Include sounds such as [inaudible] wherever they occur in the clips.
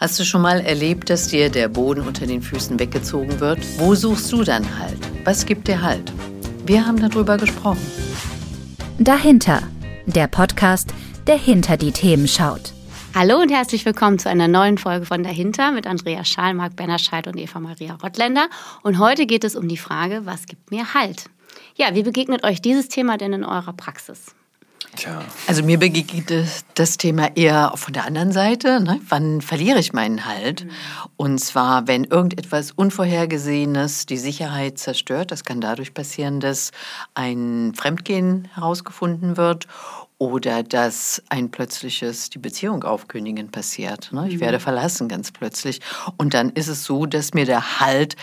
Hast du schon mal erlebt, dass dir der Boden unter den Füßen weggezogen wird? Wo suchst du dann Halt? Was gibt dir Halt? Wir haben darüber gesprochen. Dahinter, der Podcast, der hinter die Themen schaut. Hallo und herzlich willkommen zu einer neuen Folge von Dahinter mit Andrea Schaal, Marc Bennerscheid und Eva Maria Rottländer. Und heute geht es um die Frage, was gibt mir Halt? Ja, wie begegnet euch dieses Thema denn in eurer Praxis? Tja. Also mir begegnet das Thema eher von der anderen Seite. Ne? Wann verliere ich meinen Halt? Mhm. Und zwar, wenn irgendetwas Unvorhergesehenes die Sicherheit zerstört. Das kann dadurch passieren, dass ein Fremdgehen herausgefunden wird oder dass ein plötzliches die Beziehung aufkündigen passiert. Ne? Ich mhm. werde verlassen ganz plötzlich. Und dann ist es so, dass mir der Halt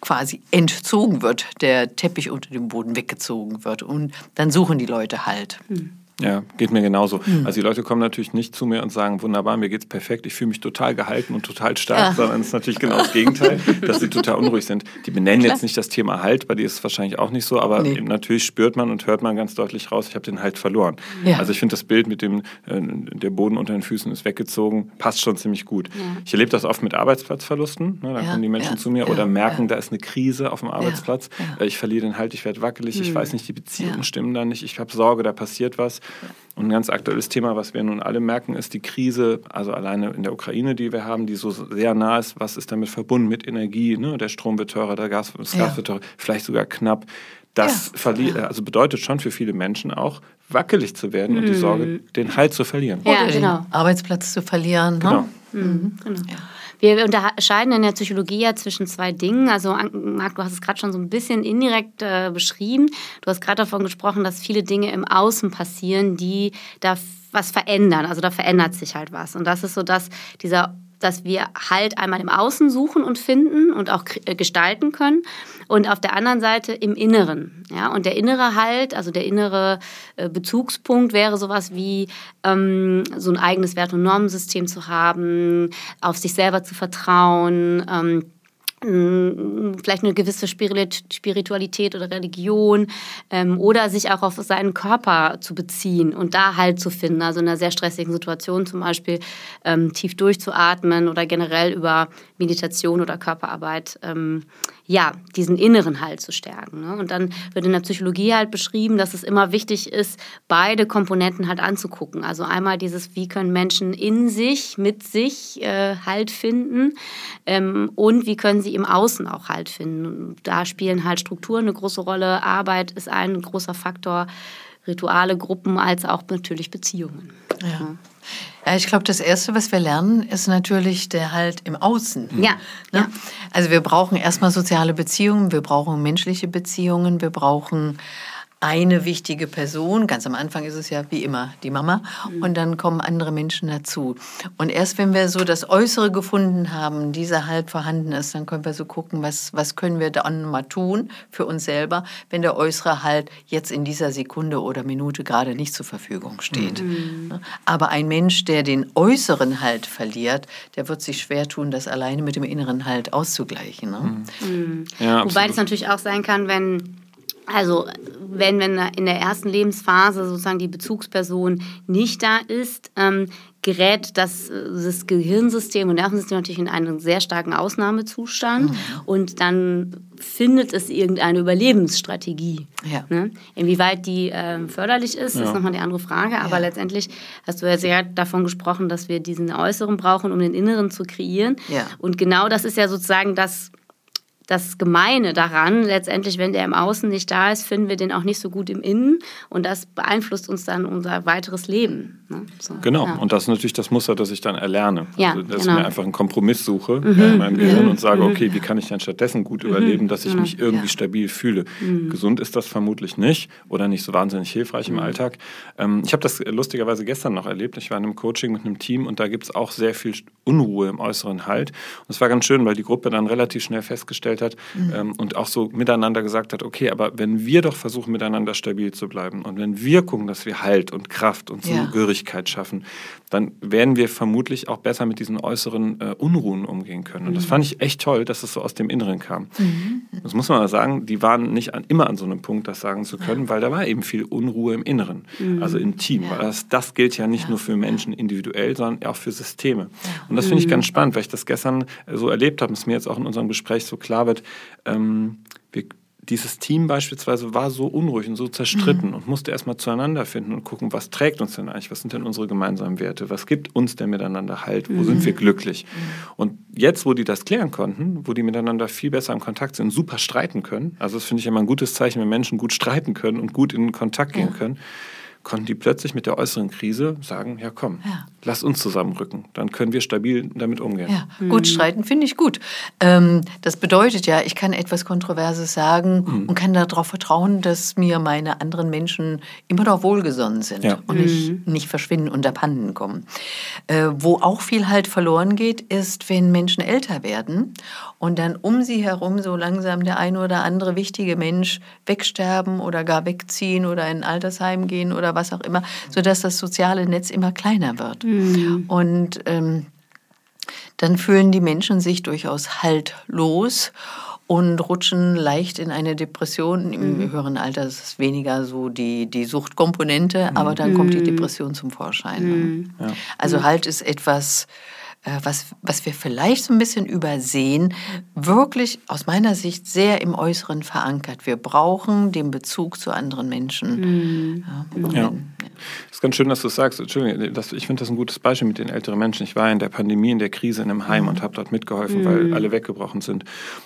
quasi entzogen wird, der Teppich unter dem Boden weggezogen wird. Und dann suchen die Leute Halt. Mhm. Ja, geht mir genauso. Mhm. Also die Leute kommen natürlich nicht zu mir und sagen, wunderbar, mir geht's perfekt, ich fühle mich total gehalten und total stark, ja. sondern es ist natürlich genau das Gegenteil, dass sie total unruhig sind. Die benennen Klar. jetzt nicht das Thema Halt, bei dir ist es wahrscheinlich auch nicht so, aber nee. natürlich spürt man und hört man ganz deutlich raus, ich habe den Halt verloren. Ja. Also ich finde das Bild mit dem, äh, der Boden unter den Füßen ist weggezogen, passt schon ziemlich gut. Ja. Ich erlebe das oft mit Arbeitsplatzverlusten, ne, da kommen die Menschen zu mir oder merken, da ist eine Krise auf dem Arbeitsplatz, äh, ich verliere den Halt, ich werde wackelig, mhm. ich hm. weiß nicht, die Beziehungen stimmen da nicht, ich habe Sorge, da passiert was. Und ein ganz aktuelles Thema, was wir nun alle merken, ist die Krise, also alleine in der Ukraine, die wir haben, die so sehr nah ist. Was ist damit verbunden mit Energie? Ne? Der Strom wird teurer, der Gas, das Gas wird teurer, vielleicht sogar knapp. Das ja. also bedeutet schon für viele Menschen auch, wackelig zu werden mhm. und die mhm. Sorge, den Halt zu verlieren. Ja, genau. Arbeitsplatz zu verlieren. Ne? Genau. Mhm. genau. Ja. Wir unterscheiden in der Psychologie ja zwischen zwei Dingen. Also, Marc, du hast es gerade schon so ein bisschen indirekt äh, beschrieben. Du hast gerade davon gesprochen, dass viele Dinge im Außen passieren, die da was verändern. Also da verändert sich halt was. Und das ist so, dass dieser dass wir halt einmal im Außen suchen und finden und auch äh, gestalten können und auf der anderen Seite im Inneren. Ja? Und der innere Halt, also der innere äh, Bezugspunkt wäre sowas wie ähm, so ein eigenes Wert- und Normensystem zu haben, auf sich selber zu vertrauen. Ähm, vielleicht eine gewisse Spiritualität oder Religion ähm, oder sich auch auf seinen Körper zu beziehen und da Halt zu finden. Also in einer sehr stressigen Situation zum Beispiel ähm, tief durchzuatmen oder generell über Meditation oder Körperarbeit ähm, ja, diesen inneren Halt zu stärken. Ne? Und dann wird in der Psychologie halt beschrieben, dass es immer wichtig ist, beide Komponenten halt anzugucken. Also einmal dieses, wie können Menschen in sich, mit sich äh, Halt finden ähm, und wie können sie im Außen auch Halt finden. Und da spielen halt Strukturen eine große Rolle. Arbeit ist ein großer Faktor, Rituale, Gruppen als auch natürlich Beziehungen. Ja. Ja, ich glaube, das Erste, was wir lernen, ist natürlich der Halt im Außen. Ja. Ne? ja. Also wir brauchen erstmal soziale Beziehungen, wir brauchen menschliche Beziehungen, wir brauchen eine wichtige Person. Ganz am Anfang ist es ja wie immer die Mama. Mhm. Und dann kommen andere Menschen dazu. Und erst wenn wir so das Äußere gefunden haben, dieser halt vorhanden ist, dann können wir so gucken, was, was können wir dann mal tun für uns selber, wenn der äußere Halt jetzt in dieser Sekunde oder Minute gerade nicht zur Verfügung steht. Mhm. Aber ein Mensch, der den äußeren Halt verliert, der wird sich schwer tun, das alleine mit dem inneren Halt auszugleichen. Ne? Mhm. Ja, Wobei es natürlich auch sein kann, wenn also wenn, wenn in der ersten Lebensphase sozusagen die Bezugsperson nicht da ist, ähm, gerät das, das Gehirnsystem und Nervensystem natürlich in einen sehr starken Ausnahmezustand mhm. und dann findet es irgendeine Überlebensstrategie. Ja. Ne? Inwieweit die äh, förderlich ist, ja. ist nochmal die andere Frage. Aber ja. letztendlich hast du ja sehr davon gesprochen, dass wir diesen Äußeren brauchen, um den Inneren zu kreieren. Und genau das ist ja sozusagen das das Gemeine daran, letztendlich, wenn der im Außen nicht da ist, finden wir den auch nicht so gut im Innen und das beeinflusst uns dann unser weiteres Leben. Ne? So, genau, ja. und das ist natürlich das Muster, das ich dann erlerne. Ja, also, dass genau. ich mir einfach einen Kompromiss suche mhm. in meinem Gehirn mhm. und sage, mhm. okay, wie kann ich dann stattdessen gut mhm. überleben, dass ich genau. mich irgendwie ja. stabil fühle. Mhm. Gesund ist das vermutlich nicht oder nicht so wahnsinnig hilfreich im mhm. Alltag. Ähm, ich habe das lustigerweise gestern noch erlebt. Ich war in einem Coaching mit einem Team und da gibt es auch sehr viel Unruhe im äußeren Halt. Und es war ganz schön, weil die Gruppe dann relativ schnell festgestellt gestellt hat mhm. ähm, und auch so miteinander gesagt hat, okay, aber wenn wir doch versuchen, miteinander stabil zu bleiben und wenn wir gucken, dass wir Halt und Kraft und Zugehörigkeit ja. schaffen, dann werden wir vermutlich auch besser mit diesen äußeren äh, Unruhen umgehen können. Und das fand ich echt toll, dass es so aus dem Inneren kam. Mhm. Das muss man mal sagen, die waren nicht an, immer an so einem Punkt, das sagen zu können, weil da war eben viel Unruhe im Inneren, mhm. also im Team. Ja. Das, das gilt ja nicht ja. nur für Menschen individuell, sondern auch für Systeme. Und das finde ich ganz mhm. spannend, weil ich das gestern so erlebt habe und es mir jetzt auch in unserem Gespräch so klar wird. Ähm, wir dieses Team beispielsweise war so unruhig und so zerstritten mhm. und musste erstmal zueinander finden und gucken, was trägt uns denn eigentlich, was sind denn unsere gemeinsamen Werte, was gibt uns denn miteinander Halt, wo mhm. sind wir glücklich. Mhm. Und jetzt, wo die das klären konnten, wo die miteinander viel besser im Kontakt sind, super streiten können, also das finde ich immer ein gutes Zeichen, wenn Menschen gut streiten können und gut in Kontakt gehen ja. können, konnten die plötzlich mit der äußeren Krise sagen, ja komm, ja. Lass uns zusammenrücken, dann können wir stabil damit umgehen. Ja, mhm. gut streiten finde ich gut. Ähm, das bedeutet ja, ich kann etwas Kontroverses sagen mhm. und kann darauf vertrauen, dass mir meine anderen Menschen immer noch wohlgesonnen sind ja. und nicht, mhm. nicht verschwinden und abhanden kommen. Äh, wo auch viel halt verloren geht, ist, wenn Menschen älter werden und dann um sie herum so langsam der eine oder andere wichtige Mensch wegsterben oder gar wegziehen oder in ein Altersheim gehen oder was auch immer, sodass das soziale Netz immer kleiner wird. Mhm. Und ähm, dann fühlen die Menschen sich durchaus haltlos und rutschen leicht in eine Depression. Im mhm. höheren Alter ist es weniger so die, die Suchtkomponente, aber dann kommt die mhm. Depression zum Vorschein. Mhm. Ja. Also Halt ist etwas, äh, was, was wir vielleicht so ein bisschen übersehen, wirklich aus meiner Sicht sehr im Äußeren verankert. Wir brauchen den Bezug zu anderen Menschen. Mhm. Ja. Das ist ganz schön, dass du es sagst. Entschuldigung, das, ich finde das ein gutes Beispiel mit den älteren Menschen. Ich war in der Pandemie, in der Krise in einem Heim mhm. und habe dort mitgeholfen, mhm. weil alle weggebrochen sind.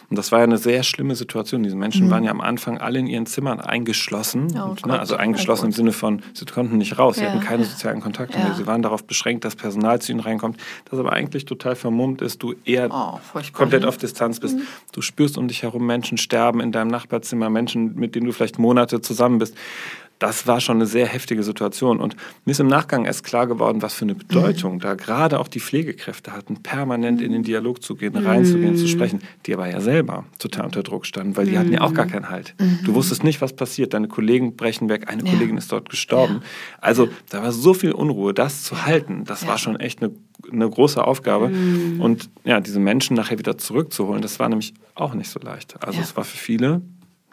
Und das war ja eine sehr schlimme Situation. Diese Menschen mhm. waren ja am Anfang alle in ihren Zimmern eingeschlossen. Oh, und, ne, also eingeschlossen oh, im Sinne von, sie konnten nicht raus, sie ja. hatten keine sozialen Kontakte ja. mehr. Sie waren darauf beschränkt, dass Personal zu ihnen reinkommt, das aber eigentlich total vermummt ist, du eher oh, komplett auf Distanz bist. Mhm. Du spürst um dich herum Menschen sterben in deinem Nachbarzimmer, Menschen, mit denen du vielleicht Monate zusammen bist das war schon eine sehr heftige Situation. Und mir ist im Nachgang erst klar geworden, was für eine Bedeutung mhm. da gerade auch die Pflegekräfte hatten, permanent in den Dialog zu gehen, reinzugehen, zu mhm. sprechen, die aber ja selber total unter Druck standen, weil die hatten ja auch gar mhm. keinen Halt. Du wusstest nicht, was passiert. Deine Kollegen brechen weg, eine ja. Kollegin ist dort gestorben. Ja. Also da war so viel Unruhe, das zu halten, das ja. war schon echt eine, eine große Aufgabe. Und ja, diese Menschen nachher wieder zurückzuholen, das war nämlich auch nicht so leicht. Also es war für viele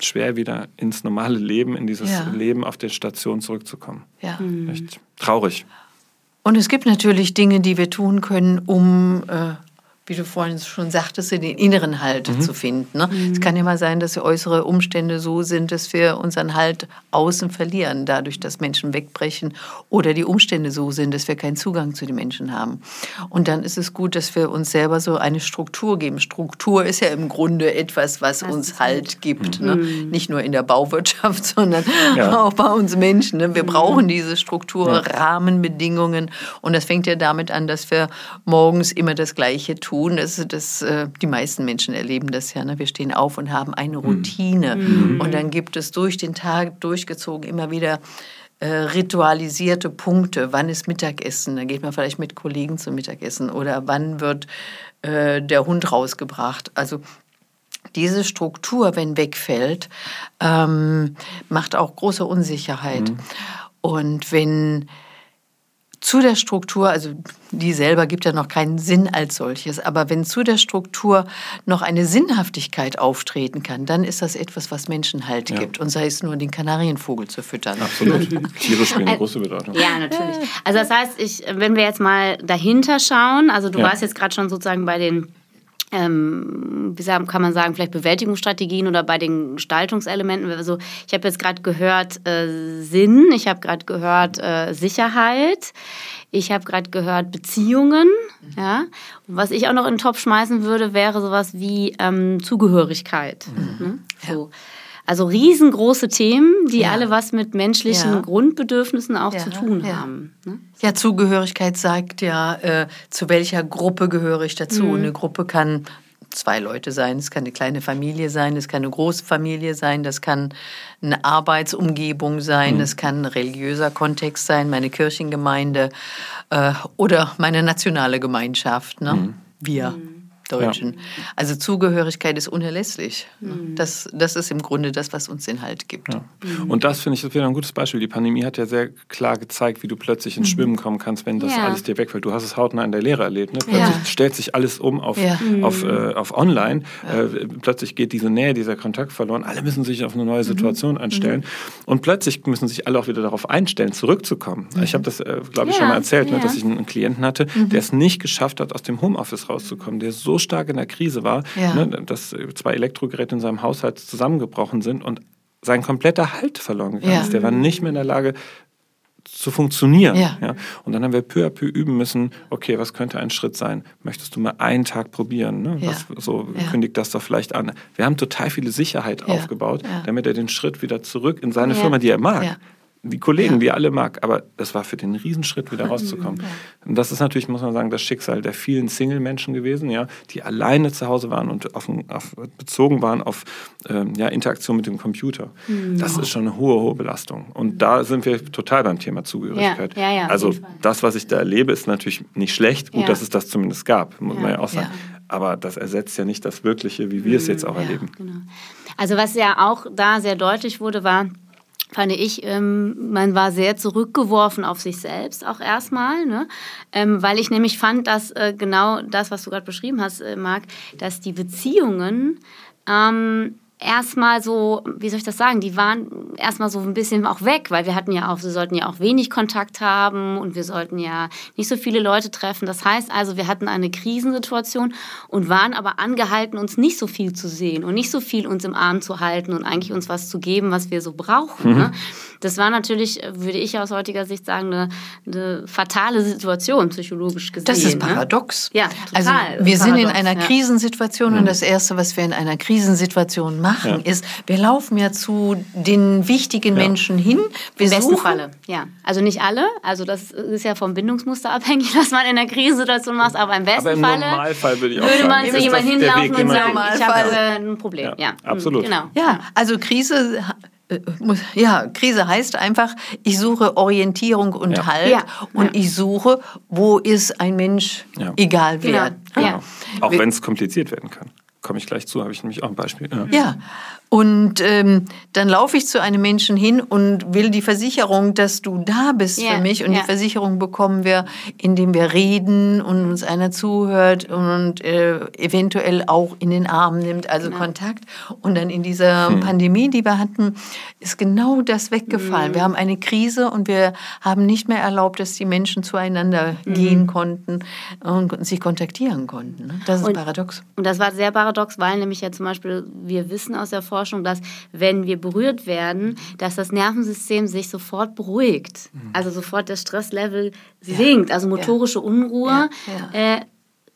schwer wieder ins normale Leben, in dieses ja. Leben auf der Station zurückzukommen. Ja. Echt traurig. Und es gibt natürlich Dinge, die wir tun können, um äh, wie du vorhin schon sagtest, in den inneren Halt mhm. zu finden. Ne? Mhm. Es kann ja mal sein, dass die äußere Umstände so sind, dass wir unseren Halt außen verlieren, dadurch, dass Menschen wegbrechen oder die Umstände so sind, dass wir keinen Zugang zu den Menschen haben. Und dann ist es gut, dass wir uns selber so eine Struktur geben. Struktur ist ja im Grunde etwas, was das uns Halt gibt. Ne? Mhm. Ne? Nicht nur in der Bauwirtschaft, [laughs] sondern ja. auch bei uns Menschen. Ne? Wir mhm. brauchen diese Struktur, ja. Rahmenbedingungen. Und das fängt ja damit an, dass wir morgens immer das Gleiche tun tun. Das, das, äh, die meisten Menschen erleben das ja. Ne? Wir stehen auf und haben eine Routine. Mhm. Und dann gibt es durch den Tag durchgezogen immer wieder äh, ritualisierte Punkte. Wann ist Mittagessen? Dann geht man vielleicht mit Kollegen zum Mittagessen. Oder wann wird äh, der Hund rausgebracht? Also diese Struktur, wenn wegfällt, ähm, macht auch große Unsicherheit. Mhm. Und wenn zu der Struktur, also die selber gibt ja noch keinen Sinn als solches, aber wenn zu der Struktur noch eine Sinnhaftigkeit auftreten kann, dann ist das etwas, was Menschen halt ja. gibt und sei es nur den Kanarienvogel zu füttern. Absolut. [laughs] Tiere spielen eine große Bedeutung. Ja, natürlich. Also das heißt, ich, wenn wir jetzt mal dahinter schauen, also du ja. warst jetzt gerade schon sozusagen bei den ähm, wie kann man sagen, vielleicht Bewältigungsstrategien oder bei den Gestaltungselementen. Also ich habe jetzt gerade gehört äh, Sinn, ich habe gerade gehört äh, Sicherheit, ich habe gerade gehört Beziehungen. Ja? Und was ich auch noch in den Topf schmeißen würde, wäre sowas wie ähm, Zugehörigkeit. Mhm. Ne? So. Ja. Also riesengroße Themen, die ja. alle was mit menschlichen ja. Grundbedürfnissen auch ja. zu tun haben. Ne? Ja, Zugehörigkeit sagt ja, äh, zu welcher Gruppe gehöre ich dazu. Mhm. Eine Gruppe kann zwei Leute sein, es kann eine kleine Familie sein, es kann eine große Familie sein, das kann eine Arbeitsumgebung sein, mhm. es kann ein religiöser Kontext sein, meine Kirchengemeinde äh, oder meine nationale Gemeinschaft. Ne? Mhm. Wir. Mhm. Deutschen. Ja. Also Zugehörigkeit ist unerlässlich. Mhm. Das, das ist im Grunde das, was uns den Halt gibt. Ja. Mhm. Und das finde ich wieder ein gutes Beispiel. Die Pandemie hat ja sehr klar gezeigt, wie du plötzlich ins mhm. Schwimmen kommen kannst, wenn das ja. alles dir wegfällt. Du hast es hautnah in der Lehre erlebt. Ne? Plötzlich stellt sich alles um auf, auf, mhm. äh, auf online. Äh, plötzlich geht diese Nähe, dieser Kontakt verloren. Alle müssen sich auf eine neue mhm. Situation einstellen. Und plötzlich müssen sich alle auch wieder darauf einstellen, zurückzukommen. Ich habe das, äh, glaube ich, schon mal erzählt, ne, dass ich einen Klienten hatte, der es nicht geschafft hat, aus dem Homeoffice rauszukommen, der so stark in der Krise war, ja. ne, dass zwei Elektrogeräte in seinem Haushalt zusammengebrochen sind und sein kompletter Halt verloren gegangen ja. ist. Der war nicht mehr in der Lage, zu funktionieren. Ja. ja. Und dann haben wir peu à peu üben müssen, okay, was könnte ein Schritt sein? Möchtest du mal einen Tag probieren? Ne? Ja. Was, so ja. kündigt das doch vielleicht an. Wir haben total viele Sicherheit aufgebaut, damit er den Schritt wieder zurück in seine Firma, die er mag, die Kollegen, ja. die alle mag. Aber das war für den Riesenschritt, wieder rauszukommen. Ja. Und das ist natürlich, muss man sagen, das Schicksal der vielen Single-Menschen gewesen, ja, die alleine zu Hause waren und auf, auf, bezogen waren auf ähm, ja, Interaktion mit dem Computer. Mhm. Das ist schon eine hohe, hohe Belastung. Und da sind wir total beim Thema Zugehörigkeit. Ja. also das, was ich da erlebe, ist natürlich nicht schlecht. Gut, dass es das zumindest gab, muss man ja auch sagen. Aber das ersetzt ja nicht das Wirkliche, wie wir mhm. es jetzt auch erleben. Genau. Also was ja auch da sehr deutlich wurde, war, fand ich, ähm, man war sehr zurückgeworfen auf sich selbst auch erstmal, ne? Ähm, weil ich nämlich fand, dass äh, genau das, was du gerade beschrieben hast, äh, Marc, dass die Beziehungen ähm, erstmal so, wie soll ich das sagen, die waren erstmal so ein bisschen auch weg, weil wir hatten ja auch, wir sollten ja auch wenig Kontakt haben und wir sollten ja nicht so viele Leute treffen. Das heißt also, wir hatten eine Krisensituation und waren aber angehalten, uns nicht so viel zu sehen und nicht so viel uns im Arm zu halten und eigentlich uns was zu geben, was wir so brauchen. Mhm. Ne? Das war natürlich, würde ich aus heutiger Sicht sagen, eine, eine fatale Situation, psychologisch gesehen. Das ist ne? paradox. Ne? Ja, total. Also wir sind in einer ja. Krisensituation und das Erste, was wir in einer Krisensituation machen, ja. ist, wir laufen ja zu den wichtigen ja. Menschen hin. Wir Im besten Falle, ja. Also nicht alle, also das ist ja vom Bindungsmuster [laughs] abhängig, was man in der Krisensituation macht, aber im besten aber im Falle Normalfall würde, ich auch würde man zu jemandem hinlaufen und sagen, ich habe äh, ein Problem. Ja, absolut. Genau. Ja, also Krise äh, ja, Krise heißt einfach, ich suche Orientierung und ja. Halt ja. und ja. ich suche, wo ist ein Mensch, egal wer. Genau. Genau. Auch wenn es kompliziert werden kann. Komme ich gleich zu, habe ich nämlich auch ein Beispiel. Ja, und ähm, dann laufe ich zu einem Menschen hin und will die Versicherung, dass du da bist yeah, für mich. Und yeah. die Versicherung bekommen wir, indem wir reden und uns einer zuhört und äh, eventuell auch in den Arm nimmt, also genau. Kontakt. Und dann in dieser hm. Pandemie, die wir hatten, ist genau das weggefallen. Hm. Wir haben eine Krise und wir haben nicht mehr erlaubt, dass die Menschen zueinander hm. gehen konnten und sich kontaktieren konnten. Das ist und, paradox. Und das war sehr paradox, weil nämlich ja zum Beispiel wir wissen aus der Forschung, Forschung, dass wenn wir berührt werden, dass das Nervensystem sich sofort beruhigt. Mhm. Also sofort der Stresslevel sinkt. Also motorische Unruhe. Äh,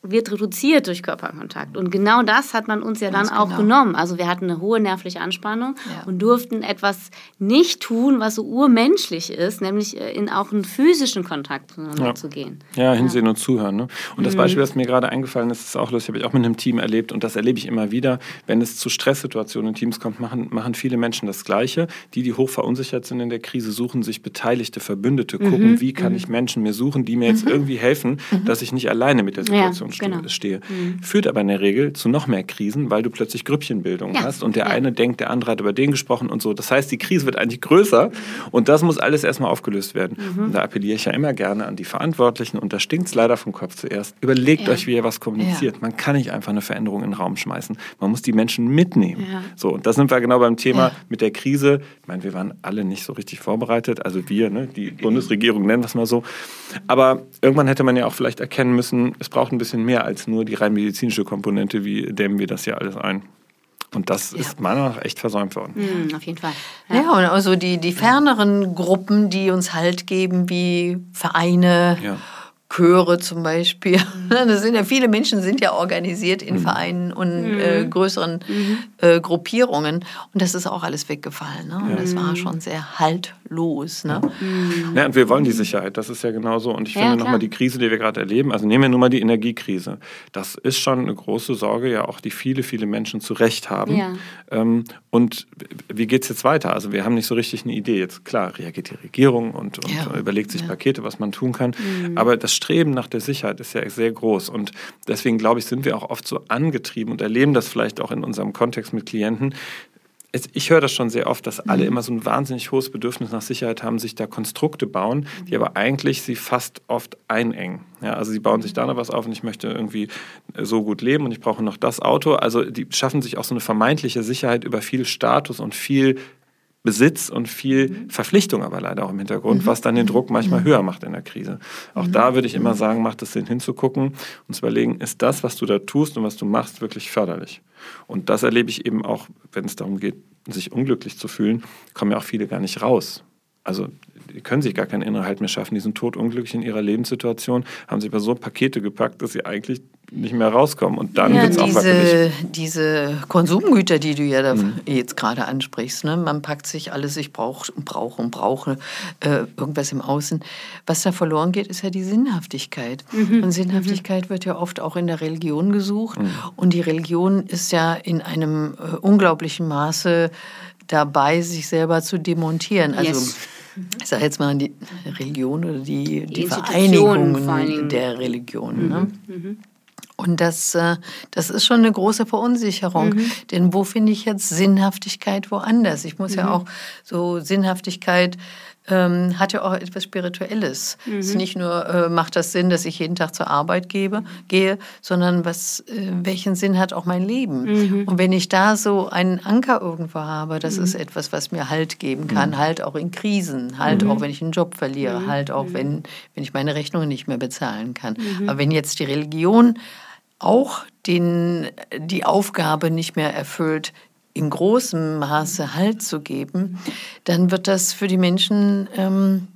wird reduziert durch Körperkontakt. Und genau das hat man uns ja Ganz dann auch genau. genommen. Also wir hatten eine hohe nervliche Anspannung ja. und durften etwas nicht tun, was so urmenschlich ist, nämlich äh, in auch einen physischen Kontakt zueinander ja. zu gehen. Ja, hinsehen ja. und zuhören. Ne? Und das mhm. Beispiel, das mir gerade eingefallen ist, ist auch lustig, habe ich auch mit einem Team erlebt und das erlebe ich immer wieder. Wenn es zu Stresssituationen in Teams kommt, machen, machen viele Menschen das Gleiche. Die, die hoch verunsichert sind in der Krise, suchen sich beteiligte Verbündete, gucken, mhm. wie kann mhm. ich Menschen mir suchen, die mir jetzt mhm. irgendwie helfen, mhm. dass ich nicht alleine mit der Situation genau. stehe. Mhm. Führt aber in der Regel zu noch mehr Krisen, weil du plötzlich Grüppchenbildung ja. hast und der ja. eine denkt, der andere hat über den gesprochen und so. Das heißt, die Krise wird eigentlich größer und das muss alles erstmal aufgelöst werden. Mhm. Und da appelliere ich ja immer gerne an die Verantwortlichen und da stinkt es leider vom Kopf zuerst. Überlegt ja. euch, wie ihr was kommuniziert. Man kann nicht einfach eine Veränderung in den Raum schmeißen. Man muss die Menschen mitnehmen. So, und da sind wir genau beim Thema mit der Krise. Ich meine, wir waren alle nicht so richtig vorbereitet, also wir, ne, die Bundesregierung nennen wir es mal so. Aber irgendwann hätte man ja auch vielleicht erkennen müssen, es braucht ein bisschen mehr als nur die rein medizinische Komponente, wie dämmen wir das hier alles ein. Und das ja. ist meiner Meinung nach echt versäumt worden. Mhm, auf jeden Fall. Ja. ja, und also die, die ferneren Gruppen, die uns Halt geben, wie Vereine, ja. Chöre zum Beispiel. Mhm. [laughs] Das sind ja viele Menschen sind ja organisiert in mhm. Vereinen und mhm. äh, größeren mhm. äh, Gruppierungen und das ist auch alles weggefallen. Ne? Und ja. das war schon sehr haltlos. Ne? Mhm. Ja, und wir wollen die Sicherheit. Das ist ja genauso. Und ich ja, finde nochmal die Krise, die wir gerade erleben. Also nehmen wir nur mal die Energiekrise. Das ist schon eine große Sorge, ja auch die viele viele Menschen zu Recht haben. Ja. Ähm, und wie geht es jetzt weiter? Also wir haben nicht so richtig eine Idee. Jetzt klar reagiert die Regierung und, und überlegt sich Pakete, was man tun kann. Aber das Streben nach der Sicherheit ist ja sehr groß. Und deswegen, glaube ich, sind wir auch oft so angetrieben und erleben das vielleicht auch in unserem Kontext mit Klienten, ich höre das schon sehr oft, dass alle mhm. immer so ein wahnsinnig hohes Bedürfnis nach Sicherheit haben, sich da Konstrukte bauen, die aber eigentlich sie fast oft einengen. Ja, also sie bauen sich da noch was auf und ich möchte irgendwie so gut leben und ich brauche noch das Auto. Also die schaffen sich auch so eine vermeintliche Sicherheit über viel Status und viel Besitz und viel mhm. Verpflichtung aber leider auch im Hintergrund, mhm. was dann den Druck manchmal mhm. höher macht in der Krise. Auch mhm. da würde ich immer sagen, macht es Sinn hinzugucken und zu überlegen, ist das, was du da tust und was du machst, wirklich förderlich? Und das erlebe ich eben auch, wenn es darum geht, sich unglücklich zu fühlen, kommen ja auch viele gar nicht raus. Also die können sich gar keinen inneren Halt mehr schaffen. Die sind totunglücklich in ihrer Lebenssituation, haben sich aber so Pakete gepackt, dass sie eigentlich nicht mehr rauskommen. Und dann ja, wird es auch diese, diese Konsumgüter, die du ja mhm. jetzt gerade ansprichst, ne? man packt sich alles, ich brauche und brauche und brauche äh, irgendwas im Außen. Was da verloren geht, ist ja die Sinnhaftigkeit. Mhm. Und Sinnhaftigkeit mhm. wird ja oft auch in der Religion gesucht. Mhm. Und die Religion ist ja in einem äh, unglaublichen Maße dabei, sich selber zu demontieren. Also yes ich sage jetzt mal die Religion oder die, die, die Vereinigungen der Religion. Ne? Mhm. Und das, äh, das ist schon eine große Verunsicherung. Mhm. Denn wo finde ich jetzt Sinnhaftigkeit woanders? Ich muss mhm. ja auch so Sinnhaftigkeit ähm, hat ja auch etwas Spirituelles. Mhm. Es ist nicht nur, äh, macht das Sinn, dass ich jeden Tag zur Arbeit gebe, gehe, sondern was, äh, welchen Sinn hat auch mein Leben? Mhm. Und wenn ich da so einen Anker irgendwo habe, das mhm. ist etwas, was mir Halt geben kann, mhm. Halt auch in Krisen, Halt mhm. auch, wenn ich einen Job verliere, mhm. Halt auch, wenn, wenn ich meine Rechnungen nicht mehr bezahlen kann. Aber wenn jetzt die Religion auch den, die Aufgabe nicht mehr erfüllt, in großem Maße Halt zu geben, dann wird das für die Menschen ähm,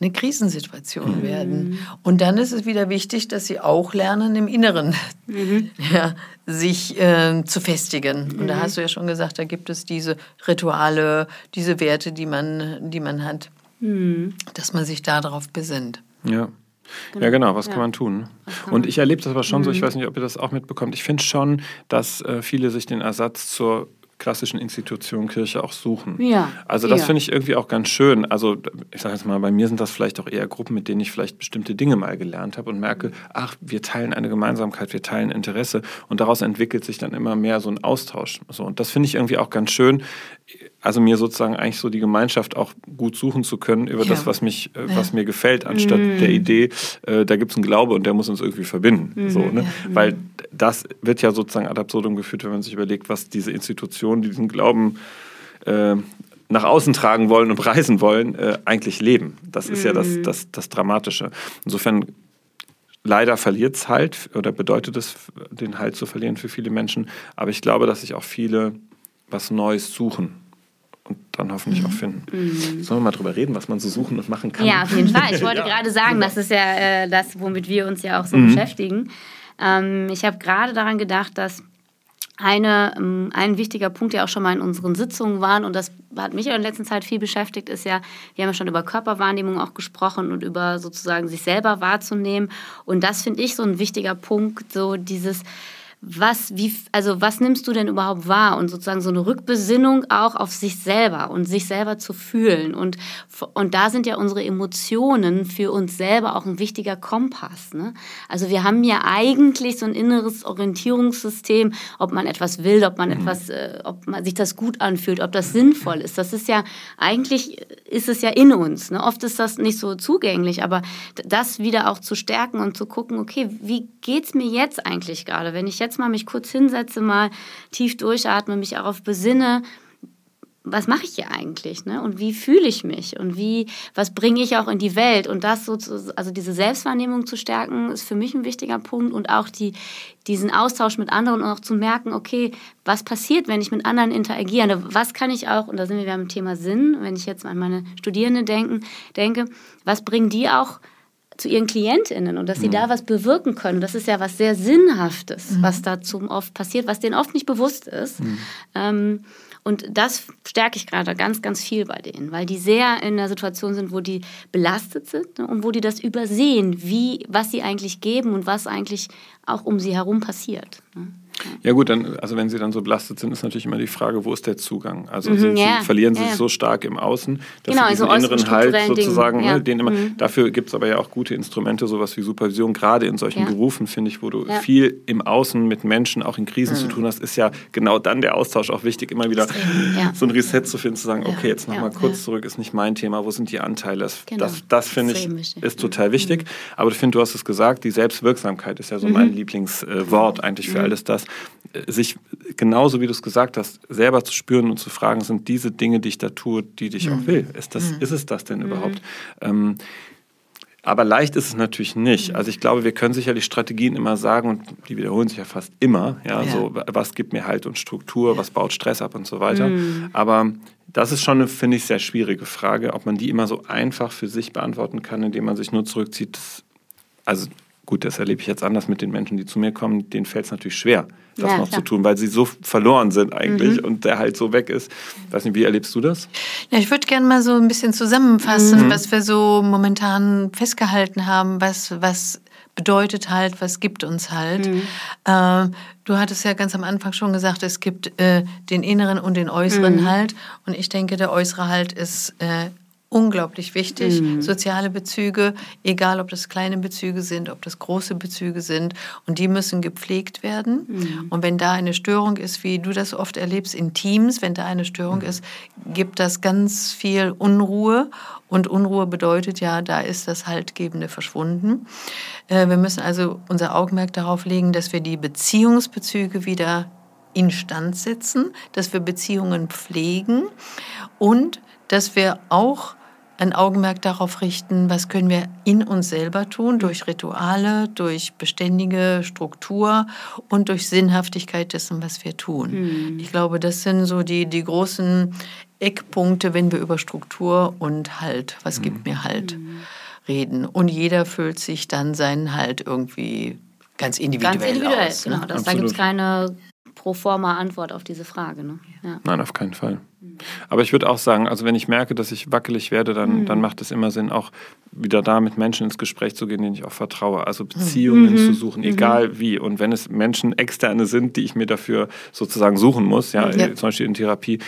eine Krisensituation mhm. werden. Und dann ist es wieder wichtig, dass sie auch lernen, im Inneren mhm. [laughs] ja, sich äh, zu festigen. Mhm. Und da mhm. hast du ja schon gesagt, da gibt es diese Rituale, diese Werte, die man, die man hat, mhm. dass man sich darauf besinnt. Ja. Genau. Ja, genau, was ja. kann man tun? Kann und ich erlebe das aber schon mhm. so, ich weiß nicht, ob ihr das auch mitbekommt. Ich finde schon, dass äh, viele sich den Ersatz zur klassischen Institutionen Kirche auch suchen. Ja, also das ja. finde ich irgendwie auch ganz schön. Also ich sage jetzt mal, bei mir sind das vielleicht auch eher Gruppen, mit denen ich vielleicht bestimmte Dinge mal gelernt habe und merke, ach, wir teilen eine Gemeinsamkeit, wir teilen Interesse und daraus entwickelt sich dann immer mehr so ein Austausch. So, und das finde ich irgendwie auch ganz schön also mir sozusagen eigentlich so die Gemeinschaft auch gut suchen zu können über ja. das, was mich, äh, was mir gefällt, anstatt mhm. der Idee, äh, da gibt es einen Glaube und der muss uns irgendwie verbinden. Mhm. So, ne? Ja. Weil das wird ja sozusagen ad absurdum geführt, wenn man sich überlegt, was diese Institutionen, die diesen Glauben äh, nach außen tragen wollen und preisen wollen, äh, eigentlich leben. Das ist mhm. ja das, mhm. das, das Dramatische. Insofern leider verliert es halt oder bedeutet es, den Halt zu verlieren für viele Menschen. Aber ich glaube, dass sich auch viele was Neues suchen und dann hoffentlich auch finden. Mhm. Sollen wir mal drüber reden, was man so suchen und machen kann? Ja, auf jeden Fall. Ich [laughs] wollte ja. gerade sagen, das ist ja äh, das, womit wir uns ja auch so mhm. beschäftigen. Ähm, ich habe gerade daran gedacht, dass eine, ähm, ein wichtiger Punkt, der auch schon mal in unseren Sitzungen war, und das hat mich in der letzten Zeit viel beschäftigt, ist ja, wir haben ja schon über Körperwahrnehmung auch gesprochen und über sozusagen sich selber wahrzunehmen. Und das finde ich so ein wichtiger Punkt, so dieses, was, wie, also was nimmst du denn überhaupt wahr? Und sozusagen so eine Rückbesinnung auch auf sich selber und sich selber zu fühlen. Und, und da sind ja unsere Emotionen für uns selber auch ein wichtiger Kompass. Ne? Also wir haben ja eigentlich so ein inneres Orientierungssystem, ob man etwas will, ob man mhm. etwas, äh, ob man sich das gut anfühlt, ob das sinnvoll ist. Das ist ja, eigentlich ist es ja in uns. Ne? Oft ist das nicht so zugänglich, aber das wieder auch zu stärken und zu gucken, okay, wie geht's mir jetzt eigentlich gerade, wenn ich jetzt jetzt mal mich kurz hinsetze, mal tief durchatme, mich darauf besinne, was mache ich hier eigentlich, ne? Und wie fühle ich mich und wie, was bringe ich auch in die Welt? Und das so, zu, also diese Selbstwahrnehmung zu stärken, ist für mich ein wichtiger Punkt und auch die, diesen Austausch mit anderen und auch zu merken, okay, was passiert, wenn ich mit anderen interagiere? Was kann ich auch, und da sind wir beim Thema Sinn, wenn ich jetzt an meine Studierenden denken, denke, was bringen die auch zu ihren KlientInnen und dass sie mhm. da was bewirken können. Das ist ja was sehr Sinnhaftes, mhm. was da oft passiert, was denen oft nicht bewusst ist. Mhm. Ähm, und das stärke ich gerade ganz, ganz viel bei denen, weil die sehr in einer Situation sind, wo die belastet sind ne, und wo die das übersehen, wie, was sie eigentlich geben und was eigentlich auch um sie herum passiert. Ne? Ja gut, dann, also wenn sie dann so belastet sind, ist natürlich immer die Frage, wo ist der Zugang? Also Mhm, sind ja, sie, verlieren sie ja, sich ja. so stark im Außen, dass Genau, sie also diesen äußeren inneren Halt sozusagen, ne, den immer, Mhm. dafür gibt es aber ja auch gute Instrumente, sowas wie Supervision, gerade in solchen. Berufen, finde ich, wo du viel im Außen mit Menschen, auch in Krisen zu tun hast, ist ja genau dann der Austausch auch wichtig, immer wieder so ein Reset zu finden, zu sagen, okay, jetzt nochmal Ja. kurz zurück, ist nicht mein Thema, wo sind die Anteile? Das, Genau. das, das finde ich, wichtig. ist total wichtig. Aber ich finde, du hast es gesagt, die Selbstwirksamkeit ist ja so mein Lieblingswort eigentlich für alles das. Äh, Sich genauso wie du es gesagt hast, selber zu spüren und zu fragen, sind diese Dinge, die ich da tue, die dich auch will? Ist, das, ist es das denn überhaupt? Ähm, aber leicht ist es natürlich nicht. Also ich glaube, wir können sicherlich Strategien immer sagen und die wiederholen sich ja fast immer. Ja, Ja. so was gibt mir Halt und Struktur, was baut Stress ab und so weiter. Aber das ist schon eine, finde ich, sehr schwierige Frage, ob man die immer so einfach für sich beantworten kann, indem man sich nur zurückzieht. Das, also gut, das erlebe ich jetzt anders mit den Menschen, die zu mir kommen. Denen fällt es natürlich schwer, das Ja, noch klar. zu tun, weil sie so verloren sind eigentlich und der halt so weg ist. Weiß nicht, wie erlebst du das? Ja, ich würde gerne mal so ein bisschen zusammenfassen, was wir so momentan festgehalten haben, was, was bedeutet halt, was gibt uns halt. Äh, du hattest ja ganz am Anfang schon gesagt, es gibt äh, den inneren und den äußeren Halt. Und ich denke, der äußere Halt ist äh, unglaublich wichtig. Soziale Bezüge, egal ob das kleine Bezüge sind, ob das große Bezüge sind, und die müssen gepflegt werden. Und wenn da eine Störung ist, wie du das oft erlebst in Teams, wenn da eine Störung ist, gibt das ganz viel Unruhe. Und Unruhe bedeutet ja, da ist das Haltgebende verschwunden. Äh, Wir müssen also unser Augenmerk darauf legen, dass wir die Beziehungsbezüge wieder instand setzen, dass wir Beziehungen pflegen und dass wir auch ein Augenmerk darauf richten, was können wir in uns selber tun, durch Rituale, durch beständige Struktur und durch Sinnhaftigkeit dessen, was wir tun. Ich glaube, das sind so die, die großen Eckpunkte, wenn wir über Struktur und Halt, was gibt mir Halt, reden. Und jeder fühlt sich dann seinen Halt irgendwie ganz individuell, Ganz individuell, aus. genau. Ne? Das, da gibt es keine pro forma Antwort auf diese Frage. Ne? Ja. Nein, auf keinen Fall. Aber ich würde auch sagen, also wenn ich merke, dass ich wackelig werde, dann, Mhm. dann macht es immer Sinn, auch wieder da mit Menschen ins Gespräch zu gehen, denen ich auch vertraue. Also Beziehungen Mhm. zu suchen, egal wie. Und wenn es Menschen externe sind, die ich mir dafür sozusagen suchen muss, ja, Ja. zum Beispiel in Therapie,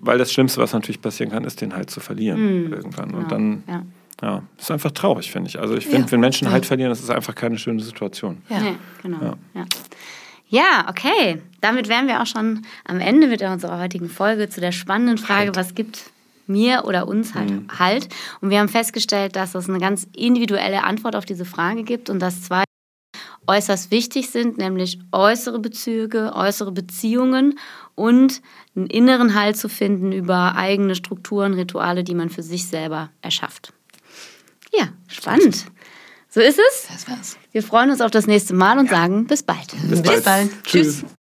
weil das Schlimmste, was natürlich passieren kann, ist, den halt zu verlieren irgendwann. Und dann, Mhm. Ja. ja, ist einfach traurig, finde ich. Also ich finde, Ja. wenn Menschen Ja. halt verlieren, das ist einfach keine schöne Situation. Ja. Genau. Ja. Okay. Damit wären wir auch schon am Ende mit unserer heutigen Folge zu der spannenden Frage, was gibt mir oder uns halt Halt? Und wir haben festgestellt, dass es eine ganz individuelle Antwort auf diese Frage gibt und dass zwei äußerst wichtig sind, nämlich äußere Bezüge, äußere Beziehungen und einen inneren Halt zu finden über eigene Strukturen, Rituale, die man für sich selber erschafft. Ja, spannend. So ist es. Das war's. Wir freuen uns auf das nächste Mal und sagen bis bald. Bis, Bis bald. Tschüss.